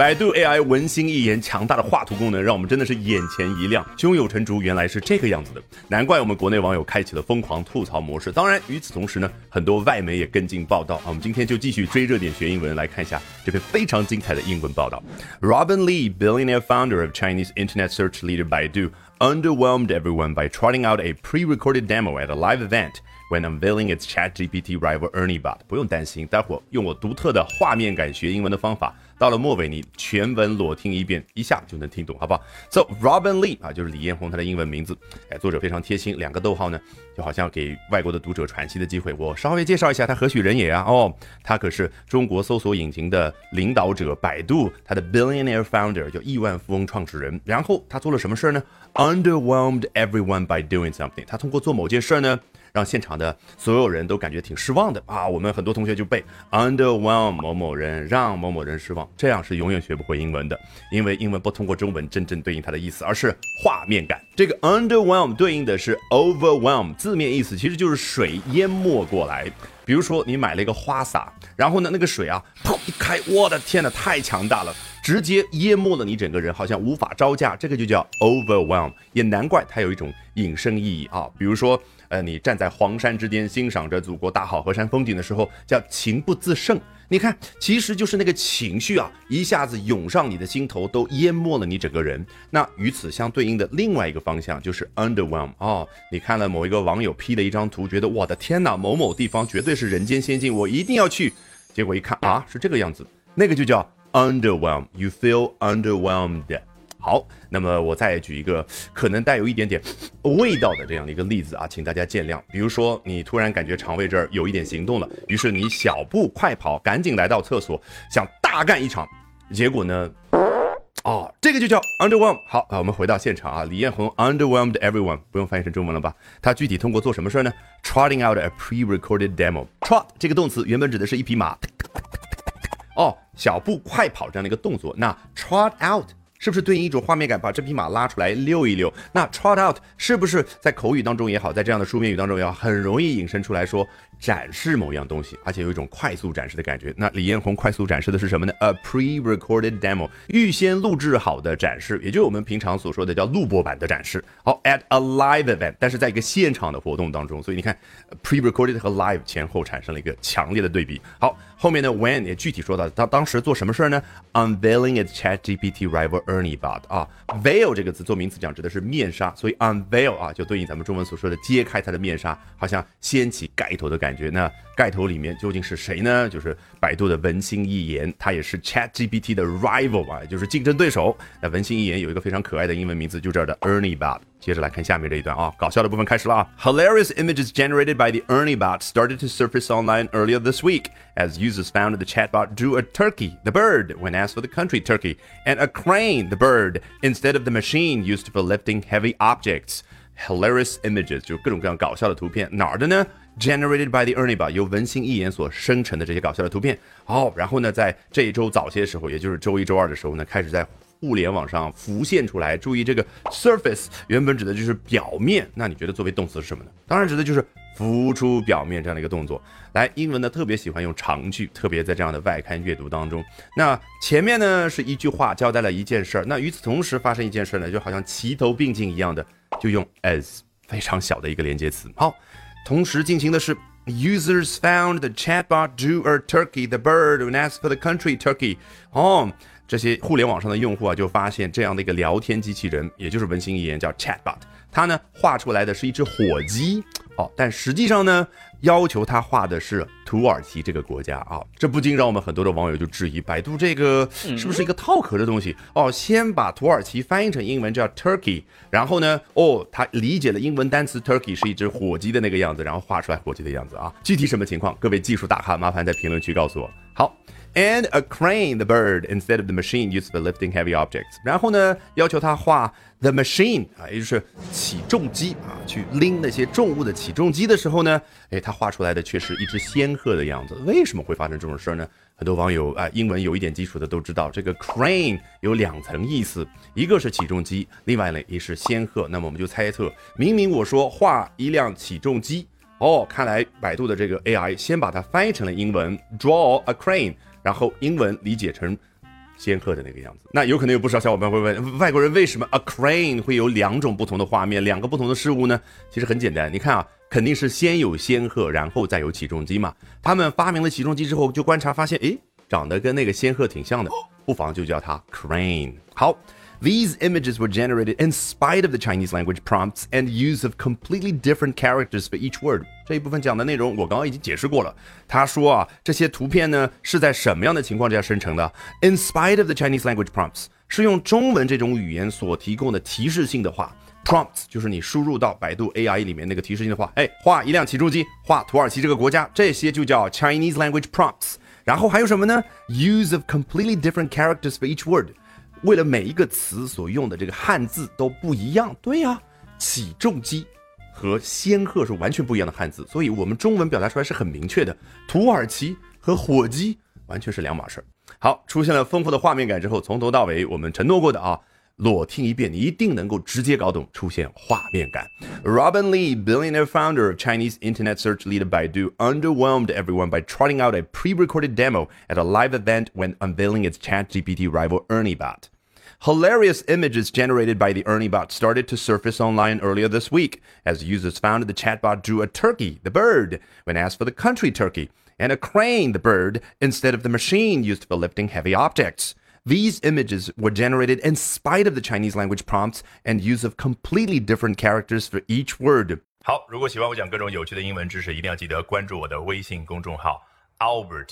百度 AI 文心一言强大的画图功能，让我们真的是眼前一亮，胸有成竹，原来是这个样子的，难怪我们国内网友开启了疯狂吐槽模式。当然，与此同时呢，很多外媒也跟进报道啊。我们今天就继续追热点学英文，来看一下这篇非常精彩的英文报道。Robin Li, billionaire founder of Chinese internet search leader Baidu, underwhelmed everyone by trotting out a pre-recorded demo at a live event. When unveiling its ChatGPT rival ErnieBot，不用担心，待会儿用我独特的画面感学英文的方法，到了末尾你全文裸听一遍，一下就能听懂，好不好？So Robin Lee 啊，就是李彦宏他的英文名字。哎，作者非常贴心，两个逗号呢，就好像给外国的读者喘息的机会。我稍微介绍一下他何许人也啊？哦，他可是中国搜索引擎的领导者，百度他的 billionaire founder，叫亿万富翁创始人。然后他做了什么事儿呢？Underwhelmed everyone by doing something。他通过做某件事儿呢？让现场的所有人都感觉挺失望的啊！我们很多同学就背 underwhelm 某某人，让某某人失望，这样是永远学不会英文的，因为英文不通过中文真正对应它的意思，而是画面感。这个 underwhelm 对应的是 overwhelm，字面意思其实就是水淹没过来。比如说你买了一个花洒，然后呢那个水啊，砰一开，我的天呐，太强大了，直接淹没了你整个人，好像无法招架，这个就叫 overwhelm。也难怪它有一种引申意义啊，比如说。呃，你站在黄山之巅，欣赏着祖国大好河山风景的时候，叫情不自胜。你看，其实就是那个情绪啊，一下子涌上你的心头，都淹没了你整个人。那与此相对应的另外一个方向就是 underwhelm 哦。你看了某一个网友 P 的一张图，觉得我的天哪，某某地方绝对是人间仙境，我一定要去。结果一看啊，是这个样子，那个就叫 underwhelm。You feel underwhelmed。好，那么我再举一个可能带有一点点味道的这样的一个例子啊，请大家见谅。比如说，你突然感觉肠胃这儿有一点行动了，于是你小步快跑，赶紧来到厕所，想大干一场。结果呢，哦，这个就叫 underwhelm。好啊，我们回到现场啊，李彦宏 underwhelmed everyone，不用翻译成中文了吧？他具体通过做什么事儿呢？Trotting out a pre-recorded demo。Trot 这个动词原本指的是一匹马，小步快跑这样的一个动作。那 trot out。是不是对应一种画面感，把这匹马拉出来溜一溜？那 trot out 是不是在口语当中也好，在这样的书面语当中也好，很容易引申出来说展示某样东西，而且有一种快速展示的感觉。那李彦宏快速展示的是什么呢？A pre-recorded demo，预先录制好的展示，也就是我们平常所说的叫录播版的展示。好，at a live event，但是在一个现场的活动当中，所以你看 pre-recorded 和 live 前后产生了一个强烈的对比。好，后面呢 when 也具体说到他当时做什么事儿呢？Unveiling its ChatGPT rival。ErnieBot 啊，veil 这个词做名词讲指的是面纱，所以 unveil 啊就对应咱们中文所说的揭开它的面纱，好像掀起盖头的感那盖头里面究竟是谁呢？就是百度的文心一言，它也是 ChatGPT 的 rival 啊，就是竞争对手。那文心一言有一个非常可爱的英文名字，就这儿的 ErnieBot。接着来看下面这一段啊，搞笑的部分开始了啊。Hilarious images generated by the Ernie bot started to surface online earlier this week as users found the chatbot drew a turkey, the bird, when asked for the country turkey, and a crane, the bird, instead of the machine used for lifting heavy objects. Hilarious images 就各种各样搞笑的图片，哪儿的呢 ？Generated by the Ernie bot 由文心一言所生成的这些搞笑的图片。好，然后呢，在这一周早些时候，也就是周一、周二的时候呢，开始在互联网上浮现出来，注意这个 surface 原本指的就是表面，那你觉得作为动词是什么呢？当然指的就是浮出表面这样的一个动作。来，英文呢特别喜欢用长句，特别在这样的外刊阅读当中。那前面呢是一句话交代了一件事儿，那与此同时发生一件事儿呢，就好像齐头并进一样的，就用 as 非常小的一个连接词。好，同时进行的是 users found the chatbot drew a turkey, the bird, and asked for the country turkey home。这些互联网上的用户啊，就发现这样的一个聊天机器人，也就是文心一言叫 Chatbot，它呢画出来的是一只火鸡，哦，但实际上呢，要求他画的是土耳其这个国家啊，这不禁让我们很多的网友就质疑，百度这个是不是一个套壳的东西？哦，先把土耳其翻译成英文叫 Turkey，然后呢，哦，他理解了英文单词 Turkey 是一只火鸡的那个样子，然后画出来火鸡的样子啊，具体什么情况？各位技术大咖，麻烦在评论区告诉我。好。And a crane, the bird, instead of the machine used for lifting heavy objects。然后呢，要求他画 the machine 啊，也就是起重机啊，去拎那些重物的起重机的时候呢，哎，他画出来的却是一只仙鹤的样子。为什么会发生这种事儿呢？很多网友啊，英文有一点基础的都知道，这个 crane 有两层意思，一个是起重机，另外呢也是仙鹤。那么我们就猜测，明明我说画一辆起重机，哦，看来百度的这个 AI 先把它翻译成了英文，draw a crane。然后英文理解成仙鹤的那个样子。那有可能有不少小伙伴会问，外国人为什么 a crane 会有两种不同的画面，两个不同的事物呢？其实很简单，你看啊，肯定是先有仙鹤，然后再有起重机嘛。他们发明了起重机之后，就观察发现，诶，长得跟那个仙鹤挺像的，不妨就叫它 crane。好。These images were generated in spite of the Chinese language prompts and use of completely different characters for each word。这一部分讲的内容我刚刚已经解释过了。他说啊，这些图片呢是在什么样的情况之下生成的？In spite of the Chinese language prompts，是用中文这种语言所提供的提示性的话。Prompts 就是你输入到百度 AI 里面那个提示性的话，哎，画一辆起重机，画土耳其这个国家，这些就叫 Chinese language prompts。然后还有什么呢？Use of completely different characters for each word。为了每一个词所用的这个汉字都不一样，对呀，起重机和仙鹤是完全不一样的汉字，所以我们中文表达出来是很明确的。土耳其和火鸡完全是两码事儿。好，出现了丰富的画面感之后，从头到尾我们承诺过的啊。裸听一遍，你一定能够直接搞懂，出现画面感。Robin Li, billionaire founder of Chinese internet search leader Baidu, underwhelmed everyone by trotting out a pre-recorded demo at a live event when unveiling its ChatGPT rival ErnieBot. Hilarious images generated by the ErnieBot started to surface online earlier this week, as users found the chatbot drew a turkey, the bird, when asked for the country turkey, and a crane, the bird, instead of the machine used for lifting heavy objects. These images were generated in spite of the Chinese language prompts and use of completely different characters for each word. 好，如果喜欢我讲各种有趣的英文知识，一定要记得关注我的微信公众号 Albert